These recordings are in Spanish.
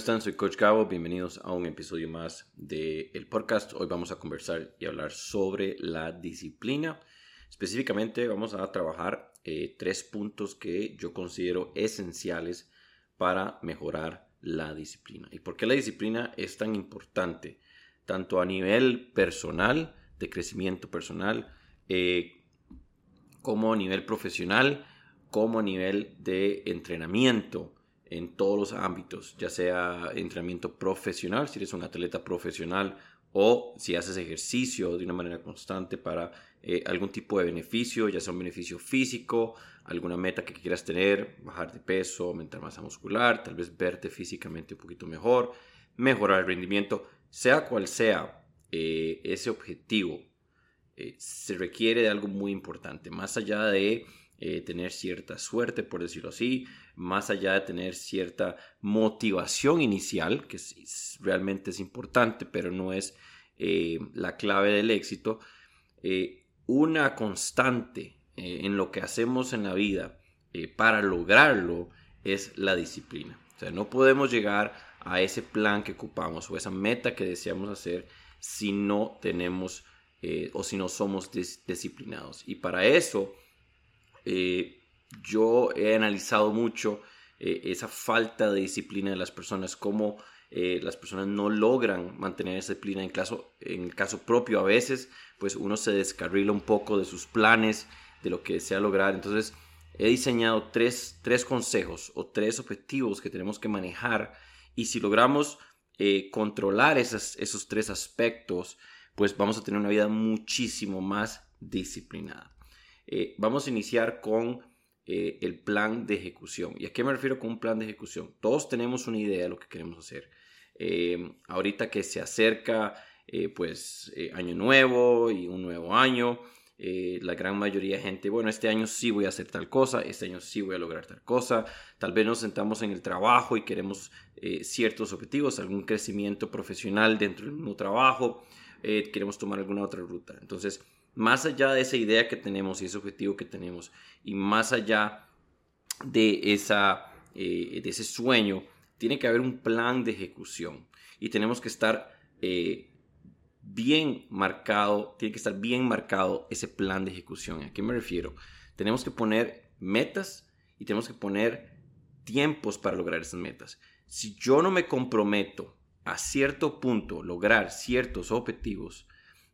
¿Cómo están? Soy Coach Gabo. Bienvenidos a un episodio más del el podcast. Hoy vamos a conversar y hablar sobre la disciplina. Específicamente vamos a trabajar eh, tres puntos que yo considero esenciales para mejorar la disciplina. ¿Y por qué la disciplina es tan importante? Tanto a nivel personal, de crecimiento personal, eh, como a nivel profesional, como a nivel de entrenamiento en todos los ámbitos, ya sea entrenamiento profesional, si eres un atleta profesional o si haces ejercicio de una manera constante para eh, algún tipo de beneficio, ya sea un beneficio físico, alguna meta que quieras tener, bajar de peso, aumentar masa muscular, tal vez verte físicamente un poquito mejor, mejorar el rendimiento, sea cual sea eh, ese objetivo, eh, se requiere de algo muy importante, más allá de eh, tener cierta suerte, por decirlo así, más allá de tener cierta motivación inicial, que realmente es importante, pero no es eh, la clave del éxito, eh, una constante en lo que hacemos en la vida para lograrlo es la disciplina. O sea, no podemos llegar a ese plan que ocupamos o esa meta que deseamos hacer si no tenemos o si no somos disciplinados. Y para eso eh, yo he analizado mucho eh, esa falta de disciplina de las personas, cómo eh, las personas no logran mantener esa disciplina en, caso, en el caso propio a veces, pues uno se descarrila un poco de sus planes, de lo que desea lograr. Entonces, he diseñado tres, tres consejos o tres objetivos que tenemos que manejar y si logramos controlar esas, esos tres aspectos, pues vamos a tener una vida muchísimo más disciplinada. Eh, vamos a iniciar con eh, el plan de ejecución. ¿Y a qué me refiero con un plan de ejecución? Todos tenemos una idea de lo que queremos hacer. Eh, ahorita que se acerca pues año nuevo y un nuevo año, la gran mayoría de gente, bueno, este año sí voy a hacer tal cosa, este año sí voy a lograr tal cosa, tal vez nos sentamos en el trabajo y queremos ciertos objetivos, algún crecimiento profesional dentro del mismo trabajo, queremos tomar alguna otra ruta. Entonces, más allá de esa idea que tenemos y ese objetivo que tenemos, y más allá de, esa, eh, de ese sueño, tiene que haber un plan de ejecución y tenemos que estar eh, bien marcado, tiene que estar bien marcado ese plan de ejecución. ¿A qué me refiero? Tenemos que poner metas y tenemos que poner tiempos para lograr esas metas. Si yo no me comprometo a cierto punto lograr ciertos objetivos,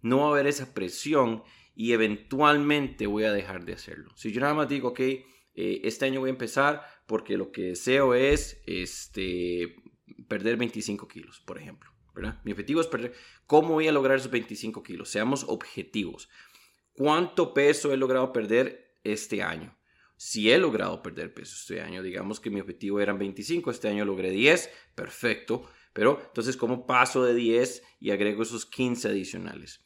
no va a haber esa presión y eventualmente voy a dejar de hacerlo. Si yo nada más digo, ok, eh, este año voy a empezar porque lo que deseo es este, perder 25 kilos, por ejemplo. ¿verdad? Mi objetivo es perder. ¿Cómo voy a lograr esos 25 kilos? Seamos objetivos. ¿Cuánto peso he logrado perder este año? Si he logrado perder peso este año, digamos que mi objetivo eran 25, este año logré 10, perfecto. Pero entonces, ¿cómo paso de 10 y agrego esos 15 adicionales?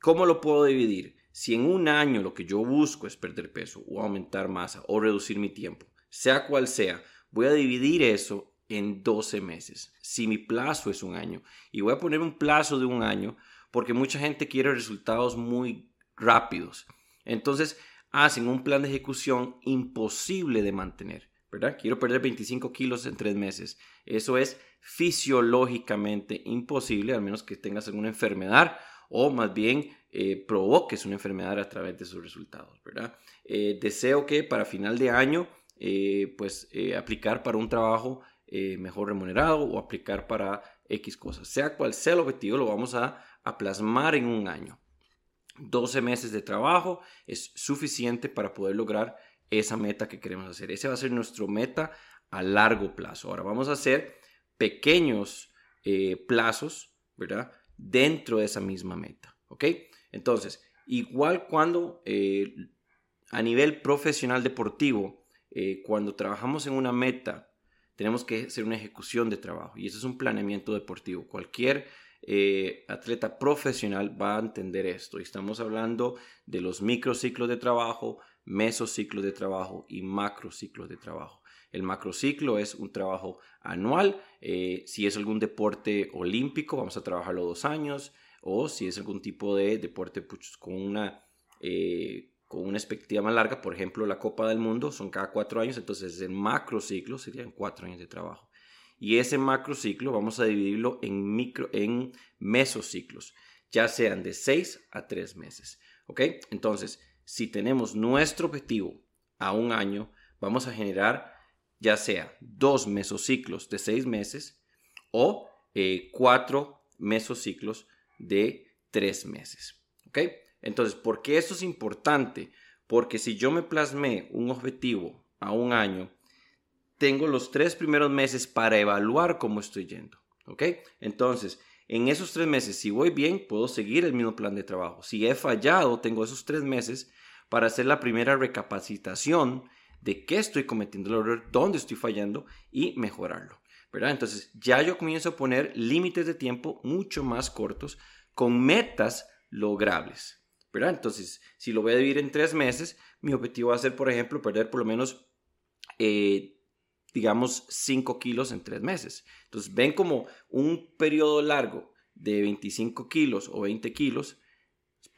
¿Cómo lo puedo dividir? Si en un año lo que yo busco es perder peso o aumentar masa o reducir mi tiempo, sea cual sea, voy a dividir eso en 12 meses. Si mi plazo es un año. Y voy a poner un plazo de un año porque mucha gente quiere resultados muy rápidos. Entonces hacen un plan de ejecución imposible de mantener. ¿verdad? Quiero perder 25 kilos en tres meses. Eso es fisiológicamente imposible, al menos que tengas alguna enfermedad o más bien eh, provoques una enfermedad a través de sus resultados, ¿verdad? Eh, deseo que para final de año, eh, pues aplicar para un trabajo mejor remunerado o aplicar para X cosas. Sea cual sea el objetivo, lo vamos a, a plasmar en un año. 12 meses de trabajo es suficiente para poder lograr esa meta que queremos hacer. Ese va a ser nuestro meta a largo plazo. Ahora vamos a hacer pequeños plazos, ¿verdad? Dentro de esa misma meta. ¿Ok? Entonces, igual cuando eh, a nivel profesional deportivo, eh, cuando trabajamos en una meta, tenemos que hacer una ejecución de trabajo y eso es un planeamiento deportivo. Cualquier eh, atleta profesional va a entender esto. Y estamos hablando de los microciclos de trabajo, mesociclos de trabajo y macrociclos de trabajo. El macrociclo es un trabajo anual. Eh, si es algún deporte olímpico, vamos a trabajarlo dos años. O si es algún tipo de deporte pues, con una... Eh, con una expectativa más larga, por ejemplo, la Copa del Mundo son cada cuatro años, entonces el macrociclo serían cuatro años de trabajo. Y ese macrociclo vamos a dividirlo en, micro, en mesociclos, ya sean de 6 a 3 meses. ¿Ok? Entonces, si tenemos nuestro objetivo a un año, vamos a generar ya sea dos mesociclos de 6 meses o eh, cuatro mesociclos de 3 meses. ¿Ok? Entonces, ¿por qué esto es importante? Porque si yo me plasmé un objetivo a un año, tengo los tres primeros meses para evaluar cómo estoy yendo. ¿Ok? Entonces, en esos tres meses, si voy bien, puedo seguir el mismo plan de trabajo. Si he fallado, tengo esos tres meses para hacer la primera recapacitación de qué estoy cometiendo el error, dónde estoy fallando y mejorarlo. ¿verdad? Entonces, ya yo comienzo a poner límites de tiempo mucho más cortos con metas logrables. ¿verdad? Entonces, si lo voy a dividir en tres meses, mi objetivo va a ser, por ejemplo, perder por lo menos, eh, digamos, 5 kilos en tres meses. Entonces, ven como un periodo largo de 25 kilos o 20 kilos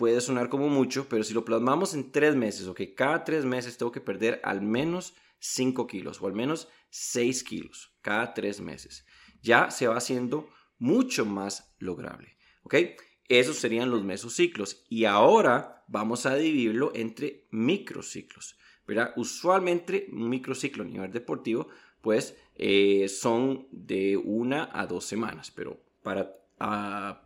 puede sonar como mucho, pero si lo plasmamos en tres meses, o que cada tres meses tengo que perder al menos 5 kilos o al menos 6 kilos cada tres meses, ya se va haciendo mucho más lograble. ¿Ok? Esos serían los mesociclos. Y ahora vamos a dividirlo entre microciclos. ¿verdad? Usualmente un microciclo a nivel deportivo, pues eh, son de una a dos semanas. Pero para ah,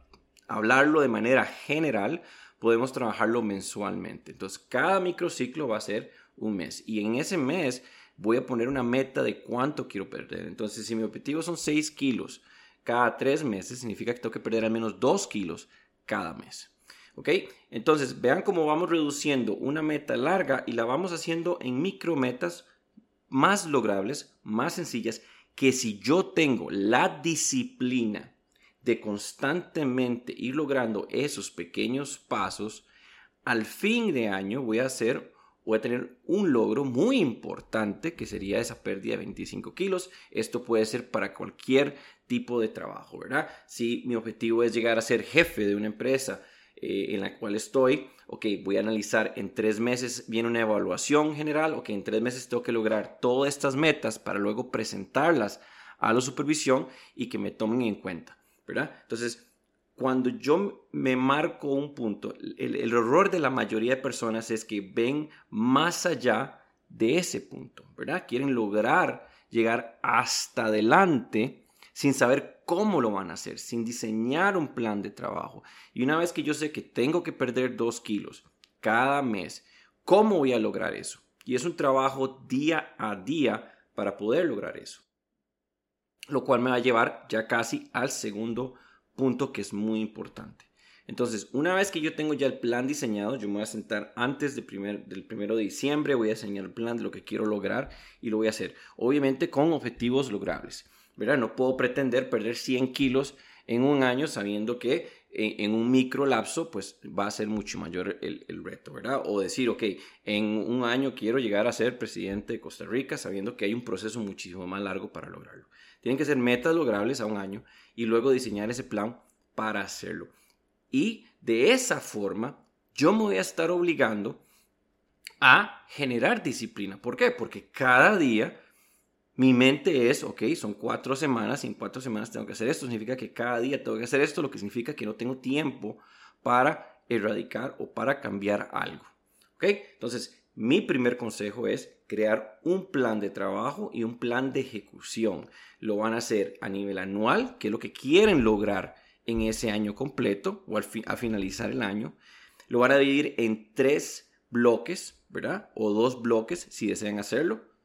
hablarlo de manera general, podemos trabajarlo mensualmente. Entonces, cada microciclo va a ser un mes. Y en ese mes voy a poner una meta de cuánto quiero perder. Entonces, si mi objetivo son 6 kilos cada tres meses, significa que tengo que perder al menos 2 kilos cada mes. ¿Ok? Entonces, vean cómo vamos reduciendo una meta larga y la vamos haciendo en micrometas más logrables, más sencillas, que si yo tengo la disciplina de constantemente ir logrando esos pequeños pasos, al fin de año voy a hacer voy a tener un logro muy importante que sería esa pérdida de 25 kilos. Esto puede ser para cualquier tipo de trabajo, ¿verdad? Si mi objetivo es llegar a ser jefe de una empresa eh, en la cual estoy, ok, voy a analizar en tres meses, viene una evaluación general, ok, en tres meses tengo que lograr todas estas metas para luego presentarlas a la supervisión y que me tomen en cuenta, ¿verdad? Entonces, cuando yo me marco un punto, el, el, error de la mayoría de personas es que ven más allá de ese punto, ¿verdad? Quieren lograr llegar hasta adelante sin saber cómo lo van a hacer, sin diseñar un plan de trabajo. Y una vez que yo sé que tengo que perder dos kilos cada mes, ¿cómo voy a lograr eso? Y es un trabajo día a día para poder lograr eso. Lo cual me va a llevar ya casi al segundo punto que es muy importante. Entonces, una vez que yo tengo ya el plan diseñado, yo me voy a sentar antes del primero de diciembre, voy a diseñar el plan de lo que quiero lograr y lo voy a hacer. Obviamente con objetivos logrables. ¿verdad? No puedo pretender perder 100 kilos en un año sabiendo que en, un micro lapso pues va a ser mucho mayor el, el, reto, ¿verdad? O decir, ok, en un año quiero llegar a ser presidente de Costa Rica sabiendo que hay un proceso muchísimo más largo para lograrlo. Tienen que ser metas logrables a un año y luego diseñar ese plan para hacerlo. Y de esa forma yo me voy a estar obligando a generar disciplina. ¿Por qué? Porque cada día mi mente es, ok, son cuatro semanas y en cuatro semanas tengo que hacer esto. Significa que cada día tengo que hacer esto, lo que significa que no tengo tiempo para erradicar o para cambiar algo. ¿Ok? Entonces, mi primer consejo es crear un plan de trabajo y un plan de ejecución. Lo van a hacer a nivel anual, que es lo que quieren lograr en ese año completo o al a finalizar el año. Lo van a dividir en tres bloques, ¿verdad? O dos bloques si desean hacerlo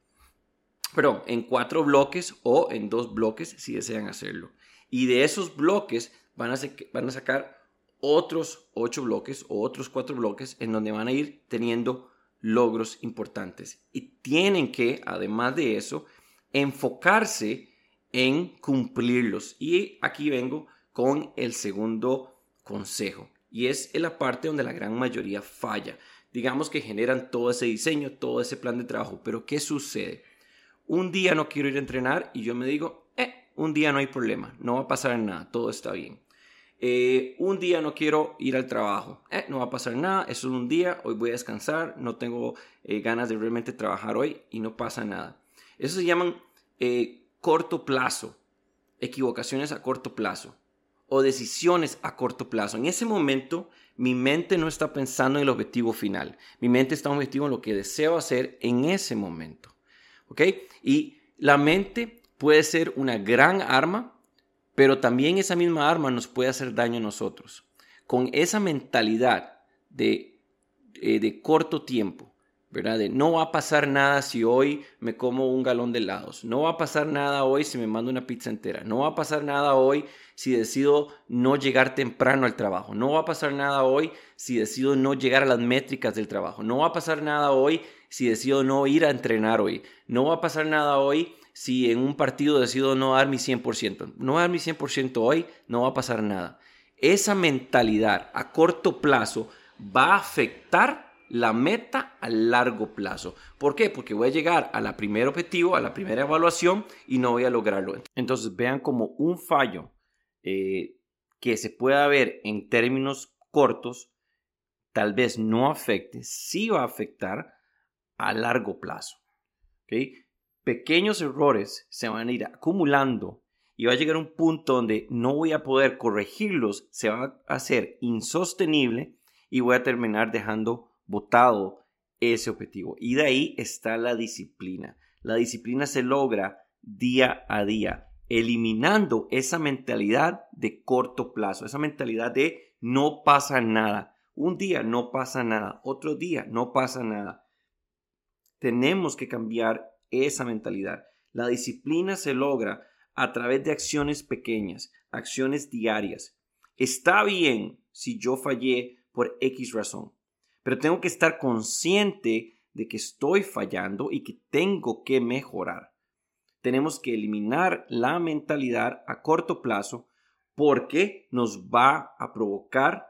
perdón, en cuatro bloques o en dos bloques si desean hacerlo. Y de esos bloques van a, van a sacar otros ocho bloques o otros cuatro bloques en donde van a ir teniendo logros importantes. Y tienen que, además de eso, enfocarse en cumplirlos. Y aquí vengo con el segundo consejo. Y es en la parte donde la gran mayoría falla. Digamos que generan todo ese diseño, todo ese plan de trabajo. Pero ¿qué sucede? un día no quiero ir a entrenar y yo me digo, eh, un día no hay problema, no va a pasar nada, todo está bien. Eh, un día no quiero ir al trabajo, eh, no va a pasar nada, es un día, hoy voy a descansar, no tengo eh, ganas de realmente trabajar hoy y no pasa nada. Eso se llaman corto plazo, equivocaciones a corto plazo o decisiones a corto plazo. En ese momento, mi mente no está pensando en el objetivo final. Mi mente está objetivo en lo que deseo hacer en ese momento. ¿Ok? Y la mente puede ser una gran arma, pero también esa misma arma nos puede hacer daño a nosotros. Con esa mentalidad de, eh, de corto tiempo, ¿verdad? no va a pasar nada si hoy me como un galón de helados, no va a pasar nada hoy si me mando una pizza entera, no va a pasar nada hoy si decido no llegar temprano al trabajo, no va a pasar nada hoy si decido no llegar a las métricas del trabajo, no va a pasar nada hoy si decido no ir a entrenar hoy, no va a pasar nada hoy si en un partido decido no dar mi 100%, no dar mi 100% hoy, no va a pasar nada. Esa mentalidad a corto plazo va a afectar la meta a largo plazo. ¿Por qué? Porque voy a llegar a la primer objetivo, a la primera evaluación y no voy a lograrlo. Entonces vean como un fallo eh, que se pueda ver en términos cortos, tal vez no afecte, sí va a afectar a largo plazo. Pequeños errores se van a ir acumulando y va a llegar un punto donde no voy a poder corregirlos, se va a hacer insostenible y voy a terminar dejando votado ese objetivo. Y de ahí está la disciplina. La disciplina se logra día a día, eliminando esa mentalidad de corto plazo, esa mentalidad de no pasa nada. Un día no pasa nada, otro día no pasa nada. Tenemos que cambiar esa mentalidad. La disciplina se logra a través de acciones pequeñas, acciones diarias. Está bien si yo fallé por X razón pero tengo que estar consciente de que estoy fallando y que tengo que mejorar. Tenemos que eliminar la mentalidad a corto plazo porque nos va a provocar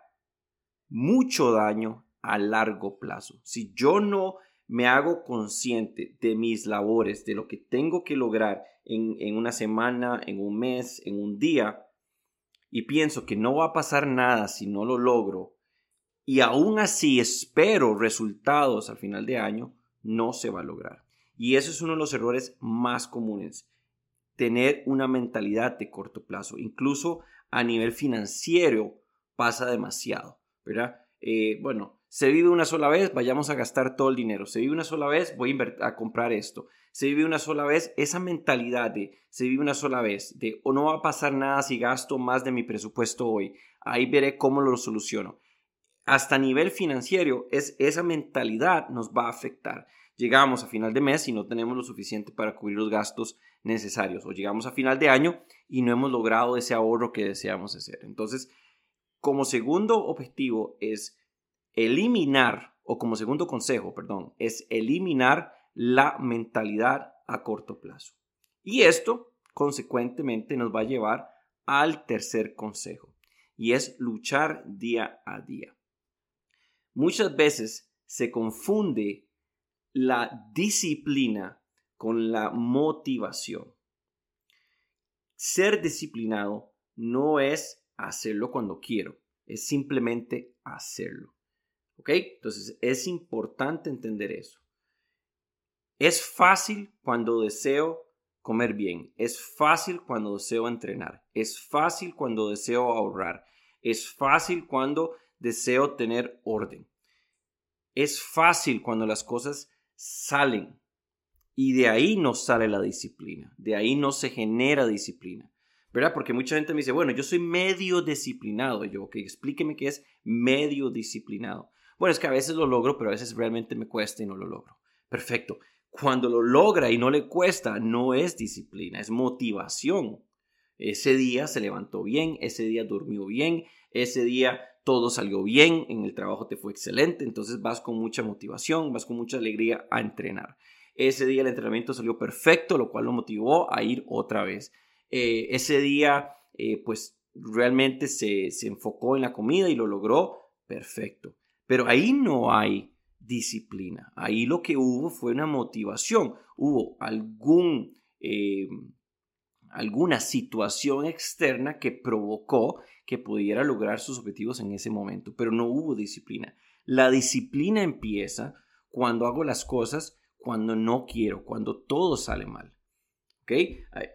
mucho daño a largo plazo. Si yo no me hago consciente de mis labores, de lo que tengo que lograr en, en, una semana, en un mes, en un día, y pienso que no va a pasar nada si no lo logro, y aún así espero resultados al final de año, no se va a lograr. Y eso es uno de los errores más comunes, tener una mentalidad de corto plazo. Incluso a nivel financiero pasa demasiado, ¿verdad? Eh, bueno, se vive una sola vez, vayamos a gastar todo el dinero. Se vive una sola vez, voy a, comprar esto. Se vive una sola vez, esa mentalidad de se vive una sola vez, de o no va a pasar nada si gasto más de mi presupuesto hoy. Ahí veré cómo lo soluciono hasta nivel financiero, es, esa mentalidad nos va a afectar. Llegamos a final de mes y no tenemos lo suficiente para cubrir los gastos necesarios. O llegamos a final de año y no hemos logrado ese ahorro que deseamos hacer. Entonces, como segundo objetivo es eliminar, o como segundo consejo, perdón, es eliminar la mentalidad a corto plazo. Y esto, consecuentemente, nos va a llevar al tercer consejo, y es luchar día a día. Muchas veces se confunde la disciplina con la motivación. Ser disciplinado no es hacerlo cuando quiero, es simplemente hacerlo. ¿Ok? Entonces es importante entender eso. Es fácil cuando deseo comer bien, es fácil cuando deseo entrenar, es fácil cuando deseo ahorrar, es fácil cuando deseo tener orden. Es fácil cuando las cosas salen y de ahí no sale la disciplina, de ahí no se genera disciplina. ¿Verdad? Porque mucha gente me dice, bueno, yo soy medio disciplinado. Y yo, ok, explíqueme qué es medio disciplinado. Bueno, es que a veces lo logro, pero a veces realmente me cuesta y no lo logro. Perfecto. Cuando lo logra y no le cuesta, no es disciplina, es motivación. Ese día se levantó bien, ese día durmió bien, ese día todo salió bien, en el trabajo te fue excelente, entonces vas con mucha motivación, vas con mucha alegría a entrenar. Ese día el entrenamiento salió perfecto, lo cual lo motivó a ir otra vez. Eh, ese día, eh, pues realmente se, se enfocó en la comida y lo logró perfecto. Pero ahí no hay disciplina. Ahí lo que hubo fue una motivación. Hubo algún, eh, alguna situación externa que provocó que pudiera lograr sus objetivos en ese momento, pero no hubo disciplina. La disciplina empieza cuando hago las cosas cuando no quiero, cuando todo sale mal. ¿Ok?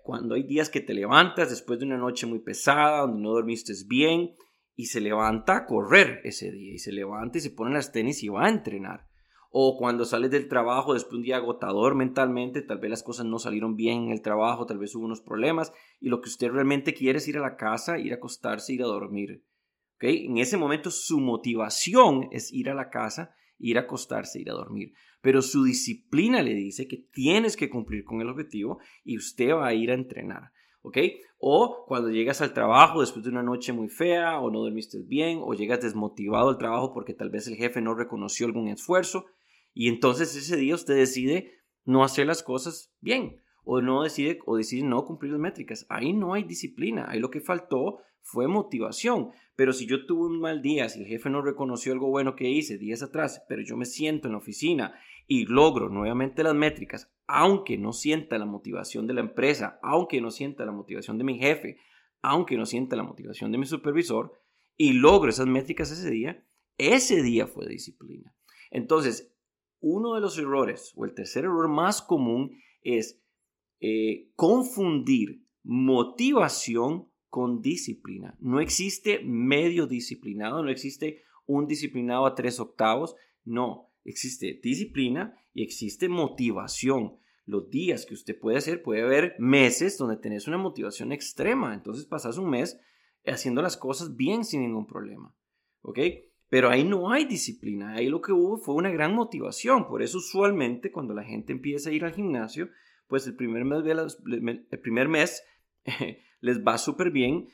Cuando hay días que te levantas después de una noche muy pesada, donde no dormiste bien, y se levanta a correr ese día, y se levanta y se pone las tenis y va a entrenar. O cuando sales del trabajo después de un día agotador mentalmente, tal vez las cosas no salieron bien en el trabajo, tal vez hubo unos problemas, y lo que usted realmente quiere es ir a la casa, ir a acostarse, ir a dormir. ¿Ok? En ese momento su motivación es ir a la casa, ir a acostarse, ir a dormir pero su disciplina le dice que tienes que cumplir con el objetivo y usted va a ir a entrenar. O cuando llegas al trabajo después de una noche muy fea o no dormiste bien o llegas desmotivado al trabajo porque tal vez el jefe no reconoció algún esfuerzo y entonces ese día usted decide no hacer las cosas bien o no decide o decide no cumplir las métricas. Ahí no hay disciplina, ahí lo que faltó fue motivación. Pero si yo tuve un mal día, si el jefe no reconoció algo bueno que hice días atrás, pero yo me siento en la oficina y logro nuevamente las métricas, aunque no sienta la motivación de la empresa, aunque no sienta la motivación de mi jefe, aunque no sienta la motivación de mi supervisor, y logro esas métricas ese día, ese día fue disciplina. Entonces, uno de los errores, o el tercer error más común, es eh, confundir motivación con disciplina. No existe medio disciplinado, no existe un disciplinado a tres octavos, no, existe disciplina y existe motivación. Los días que usted puede hacer, puede haber meses donde tenés una motivación extrema, entonces pasas un mes haciendo las cosas bien sin ningún problema, ¿ok? Pero ahí no hay disciplina, ahí lo que hubo fue una gran motivación, por eso usualmente cuando la gente empieza a ir al gimnasio, pues el primer mes, el primer mes les va súper bien,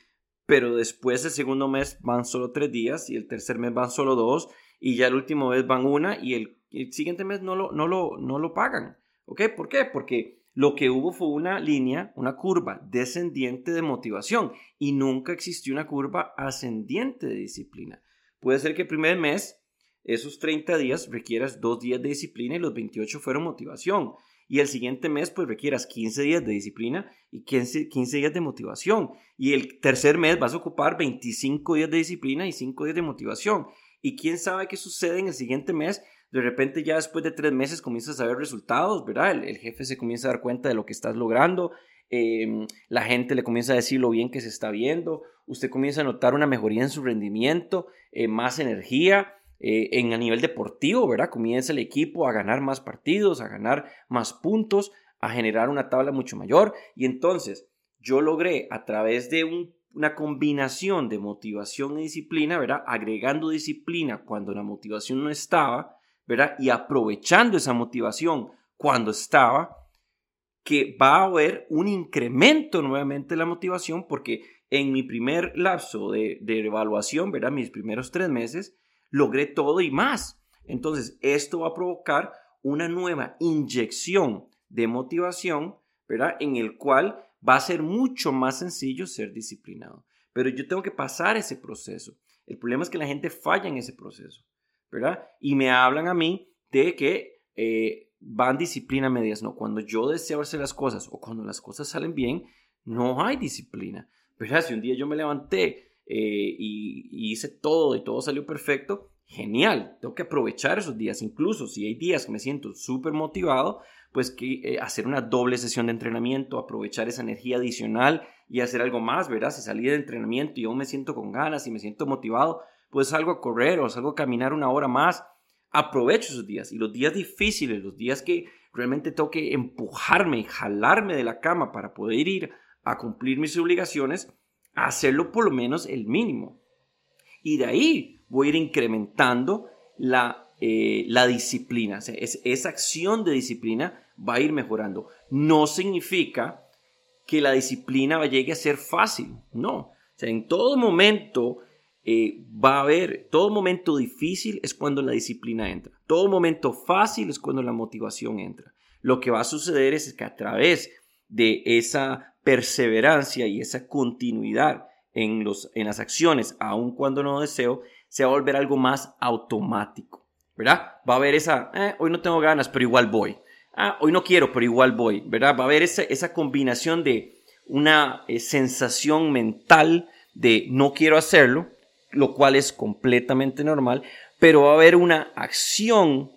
pero después el segundo mes van solo tres días y el tercer mes van solo dos y ya el último mes van una y el, siguiente mes no lo, no, lo, no lo pagan. ¿Ok? ¿Por qué? Porque lo que hubo fue una línea, una curva descendiente de motivación y nunca existió una curva ascendiente de disciplina. Puede ser que el primer mes, esos 30 días, requieras dos días de disciplina y los 28 fueron motivación y el siguiente mes pues requieras 15 días de disciplina y 15, 15 días de motivación. Y el tercer mes vas a ocupar 25 días de disciplina y 5 días de motivación. Y quién sabe qué sucede en el siguiente mes. De repente ya después de tres meses comienzas a ver resultados, ¿verdad? El, jefe se comienza a dar cuenta de lo que estás logrando. Em, la gente le comienza a decir lo bien que se está viendo. Usted comienza a notar una mejoría en su rendimiento, eh, más energía eh, en a nivel deportivo, ¿verdad? Comienza el equipo a ganar más partidos, a ganar más puntos, a generar una tabla mucho mayor. Y entonces yo logré a través de una combinación de motivación y disciplina, ¿verdad? Agregando disciplina cuando la motivación no estaba, ¿verdad? Y aprovechando esa motivación cuando estaba, que va a haber un incremento nuevamente de la motivación porque en mi primer lapso de, de evaluación, ¿verdad? Mis primeros tres meses, logré todo y más. Entonces, esto va a provocar una nueva inyección de motivación, ¿verdad? En el cual va a ser mucho más sencillo ser disciplinado. Pero yo tengo que pasar ese proceso. El problema es que la gente falla en ese proceso, ¿verdad? Y me hablan a mí de que eh, van disciplina medias. No, cuando yo deseo hacer las cosas o cuando las cosas salen bien, no hay disciplina. ¿Verdad? Si un día yo me levanté eh, y, hice todo y todo salió perfecto, genial, tengo que aprovechar esos días, incluso si hay días que me siento súper motivado, pues que eh, hacer una doble sesión de entrenamiento, aprovechar esa energía adicional y hacer algo más, ¿verdad? Si salí de entrenamiento y yo me siento con ganas y me siento motivado, pues salgo a correr o salgo a caminar una hora más, aprovecho esos días y los días difíciles, los días que realmente tengo que empujarme jalarme de la cama para poder ir a cumplir mis obligaciones, hacerlo por lo menos el mínimo. Y de ahí voy a ir incrementando la, eh, la disciplina. esa acción de disciplina va a ir mejorando. No significa que la disciplina llegue a ser fácil, no. en todo momento eh, va a haber, todo momento difícil es cuando la disciplina entra. Todo momento fácil es cuando la motivación entra. Lo que va a suceder es que a través de esa perseverancia y esa continuidad en, los, en las acciones, aun cuando no deseo, se va a volver algo más automático, ¿verdad? Va a haber esa, eh, hoy no tengo ganas, pero igual voy. Ah, hoy no quiero, pero igual voy, ¿verdad? Va a haber esa, esa combinación de una eh, sensación mental de no quiero hacerlo, lo cual es completamente normal, pero va a haber una acción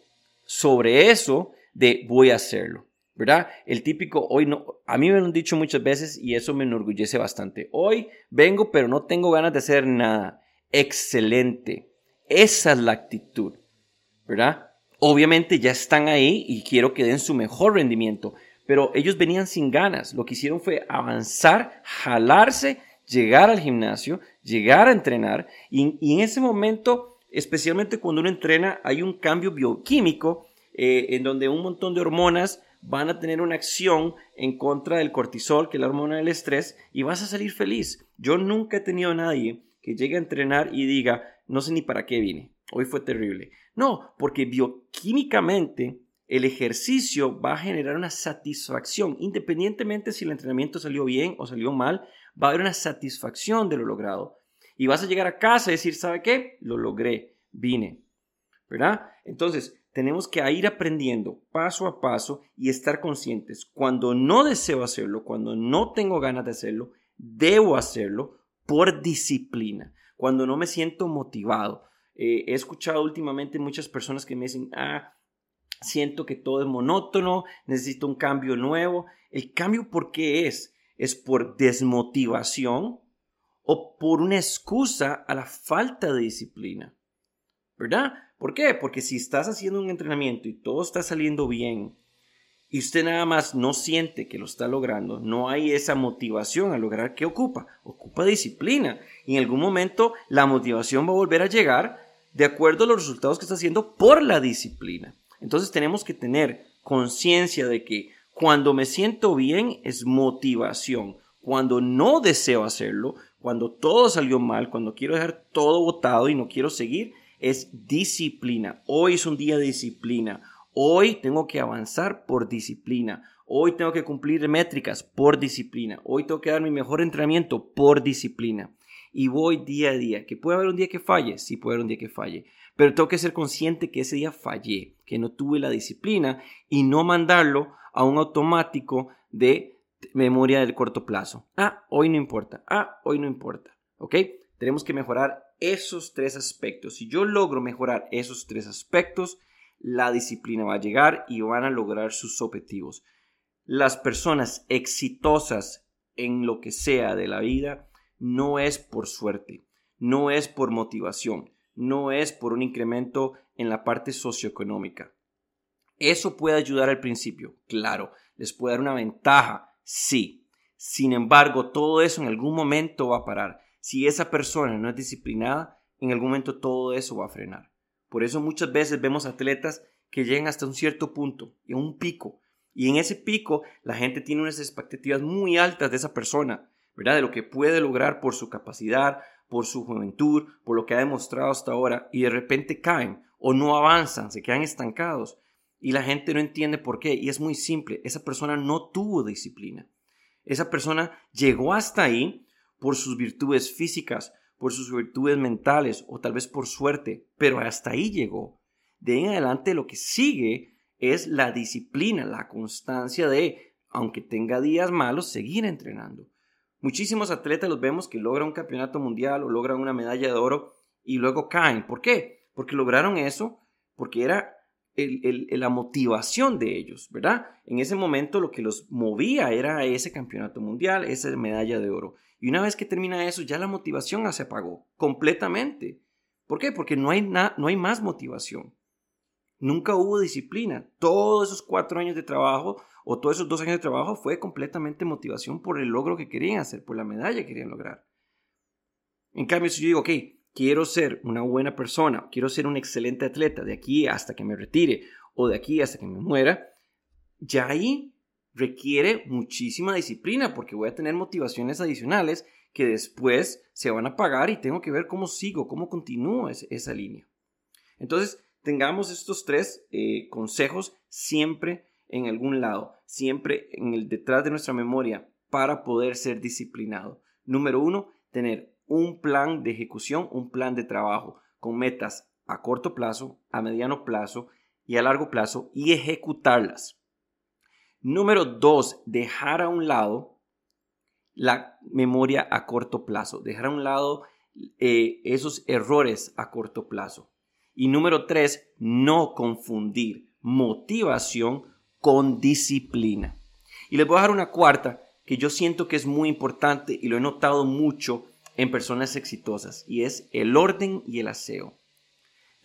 sobre eso de voy a hacerlo. ¿Verdad? El típico, hoy no, a mí me lo han dicho muchas veces y eso me enorgullece bastante. Hoy vengo, pero no tengo ganas de hacer nada. Excelente. Esa es la actitud, ¿verdad? Obviamente ya están ahí y quiero que den su mejor rendimiento, pero ellos venían sin ganas. Lo que hicieron fue avanzar, jalarse, llegar al gimnasio, llegar a entrenar y, en ese momento, especialmente cuando uno entrena, hay un cambio bioquímico eh, en donde un montón de hormonas van a tener una acción en contra del cortisol, que es la hormona del estrés, y vas a salir feliz. Yo nunca he tenido a nadie que llegue a entrenar y diga, no sé ni para qué vine, hoy fue terrible. No, porque bioquímicamente el ejercicio va a generar una satisfacción, independientemente si el entrenamiento salió bien o salió mal, va a haber una satisfacción de lo logrado. Y vas a llegar a casa y decir, ¿sabe qué? Lo logré, vine. ¿Verdad? Entonces, tenemos que ir aprendiendo paso a paso y estar conscientes. Cuando no deseo hacerlo, cuando no tengo ganas de hacerlo, debo hacerlo por disciplina. Cuando no me siento motivado. Eh, he escuchado últimamente muchas personas que me dicen, ah, siento que todo es monótono, necesito un cambio nuevo. El cambio, ¿por qué es? ¿Es por desmotivación o por una excusa a la falta de disciplina? ¿Verdad? ¿Por qué? Porque si estás haciendo un entrenamiento y todo está saliendo bien y usted nada más no siente que lo está logrando, no hay esa motivación a lograr, ¿qué ocupa? Ocupa disciplina. Y en algún momento la motivación va a volver a llegar de acuerdo a los resultados que está haciendo por la disciplina. Entonces tenemos que tener conciencia de que cuando me siento bien es motivación. Cuando no deseo hacerlo, cuando todo salió mal, cuando quiero dejar todo botado y no quiero seguir, es disciplina. Hoy es un día de disciplina. Hoy tengo que avanzar por disciplina. Hoy tengo que cumplir métricas por disciplina. Hoy tengo que dar mi mejor entrenamiento por disciplina. Y voy día a día. Que puede haber un día que falle, sí puede haber un día que falle. Pero tengo que ser consciente que ese día fallé, que no tuve la disciplina y no mandarlo a un automático de memoria del corto plazo. Ah, hoy no importa. Ah, hoy no importa. ¿Ok? Tenemos que mejorar esos tres aspectos. Si yo logro mejorar esos tres aspectos, la disciplina va a llegar y van a lograr sus objetivos. Las personas exitosas en lo que sea de la vida no es por suerte, no es por motivación, no es por un incremento en la parte socioeconómica. Eso puede ayudar al principio, claro, les puede dar una ventaja, sí. Sin embargo, todo eso en algún momento va a parar si esa persona no es disciplinada, en algún momento todo eso va a frenar. Por eso muchas veces vemos atletas que llegan hasta un cierto punto, en un pico, y en ese pico la gente tiene unas expectativas muy altas de esa persona, ¿verdad? De lo que puede lograr por su capacidad, por su juventud, por lo que ha demostrado hasta ahora, y de repente caen o no avanzan, se quedan estancados, y la gente no entiende por qué, y es muy simple, esa persona no tuvo disciplina. Esa persona llegó hasta ahí por sus virtudes físicas, por sus virtudes mentales o tal vez por suerte, pero hasta ahí llegó. De en adelante lo que sigue es la disciplina, la constancia de, aunque tenga días malos, seguir entrenando. Muchísimos atletas los vemos que logran un campeonato mundial o logran una medalla de oro y luego caen. ¿Por qué? Porque lograron eso porque era la motivación de ellos, ¿verdad? En ese momento lo que los movía era ese campeonato mundial, esa medalla de oro. Y una vez que termina eso, ya la motivación se apagó completamente. ¿Por qué? Porque no hay, no hay más motivación. Nunca hubo disciplina. Todos esos cuatro años de trabajo o todos esos dos años de trabajo fue completamente motivación por el logro que querían hacer, por la medalla que querían lograr. En cambio, si yo digo, ok, quiero ser una buena persona, quiero ser un excelente atleta de aquí hasta que me retire o de aquí hasta que me muera, ya ahí requiere muchísima disciplina porque voy a tener motivaciones adicionales que después se van a pagar y tengo que ver cómo sigo, cómo continúo esa línea. Entonces, tengamos estos tres eh, consejos siempre en algún lado, siempre en el detrás de nuestra memoria para poder ser disciplinado. Número uno, tener un plan de ejecución, un plan de trabajo con metas a corto plazo, a mediano plazo y a largo plazo y ejecutarlas. Número dos, dejar a un lado la memoria a corto plazo, dejar a un lado eh, esos errores a corto plazo. Y número tres, no confundir motivación con disciplina. Y les voy a dejar una cuarta que yo siento que es muy importante y lo he notado mucho en personas exitosas y es el orden y el aseo.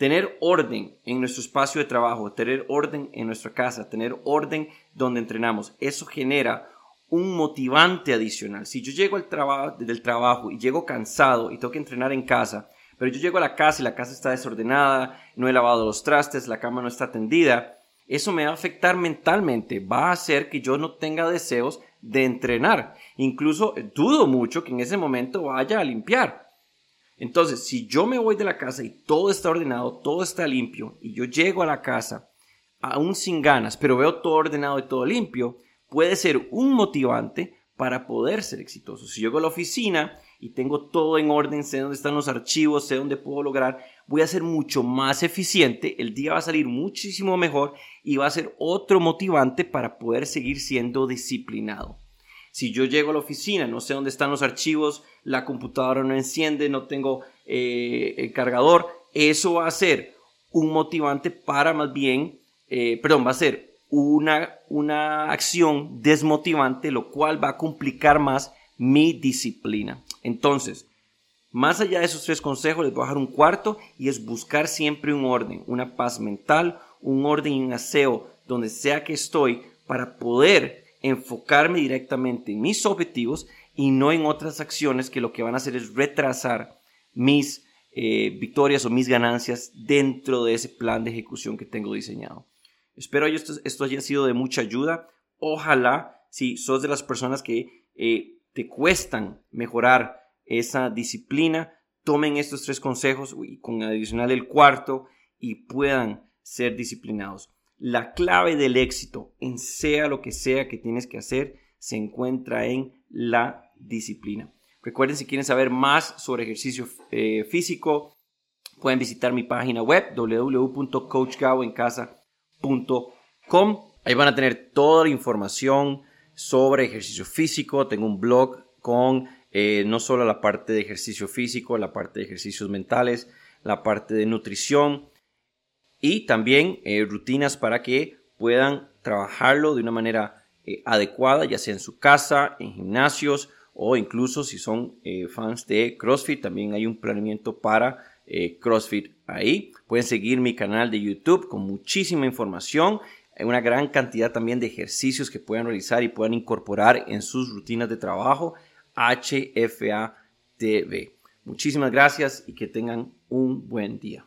Tener orden en nuestro espacio de trabajo, tener orden en nuestra casa, tener orden donde entrenamos, eso genera un motivante adicional. Si yo llego al trabajo, del trabajo y llego cansado y tengo que entrenar en casa, pero yo llego a la casa y la casa está desordenada, no he lavado los trastes, la cama no está tendida, eso me va a afectar mentalmente, va a hacer que yo no tenga deseos de entrenar. Incluso dudo mucho que en ese momento vaya a limpiar. Entonces, si yo me voy de la casa y todo está ordenado, todo está limpio, y yo llego a la casa aún sin ganas, pero veo todo ordenado y todo limpio, puede ser un motivante para poder ser exitoso. Si llego a la oficina y tengo todo en orden, sé dónde están los archivos, sé dónde puedo lograr, voy a ser mucho más eficiente, el día va a salir muchísimo mejor y va a ser otro motivante para poder seguir siendo disciplinado. Si yo llego a la oficina, no sé dónde están los archivos, la computadora no enciende, no tengo eh, el cargador, eso va a ser un motivante para más bien, eh, perdón, va a ser una, una acción desmotivante, lo cual va a complicar más mi disciplina. Entonces, más allá de esos tres consejos, les voy a dejar un cuarto y es buscar siempre un orden, una paz mental, un orden y un aseo donde sea que estoy para poder enfocarme directamente en mis objetivos y no en otras acciones que lo que van a hacer es retrasar mis eh, victorias o mis ganancias dentro de ese plan de ejecución que tengo diseñado. Espero que esto, esto haya sido de mucha ayuda. Ojalá, si sos de las personas que eh, te cuestan mejorar esa disciplina, tomen estos tres consejos y con adicional el cuarto y puedan ser disciplinados. La clave del éxito en sea lo que sea que tienes que hacer se encuentra en la disciplina. Recuerden si quieren saber más sobre ejercicio eh, físico, pueden visitar mi página web www.coachgaboencasa.com. Ahí van a tener toda la información sobre ejercicio físico. Tengo un blog con eh, no solo la parte de ejercicio físico, la parte de ejercicios mentales, la parte de nutrición y también eh, rutinas para que puedan trabajarlo de una manera eh, adecuada, ya sea en su casa, en gimnasios o incluso si son eh, fans de CrossFit, también hay un planeamiento para CrossFit ahí. Pueden seguir mi canal de YouTube con muchísima información, una gran cantidad también de ejercicios que puedan realizar y puedan incorporar en sus rutinas de trabajo. HFA TV. Muchísimas gracias y que tengan un buen día.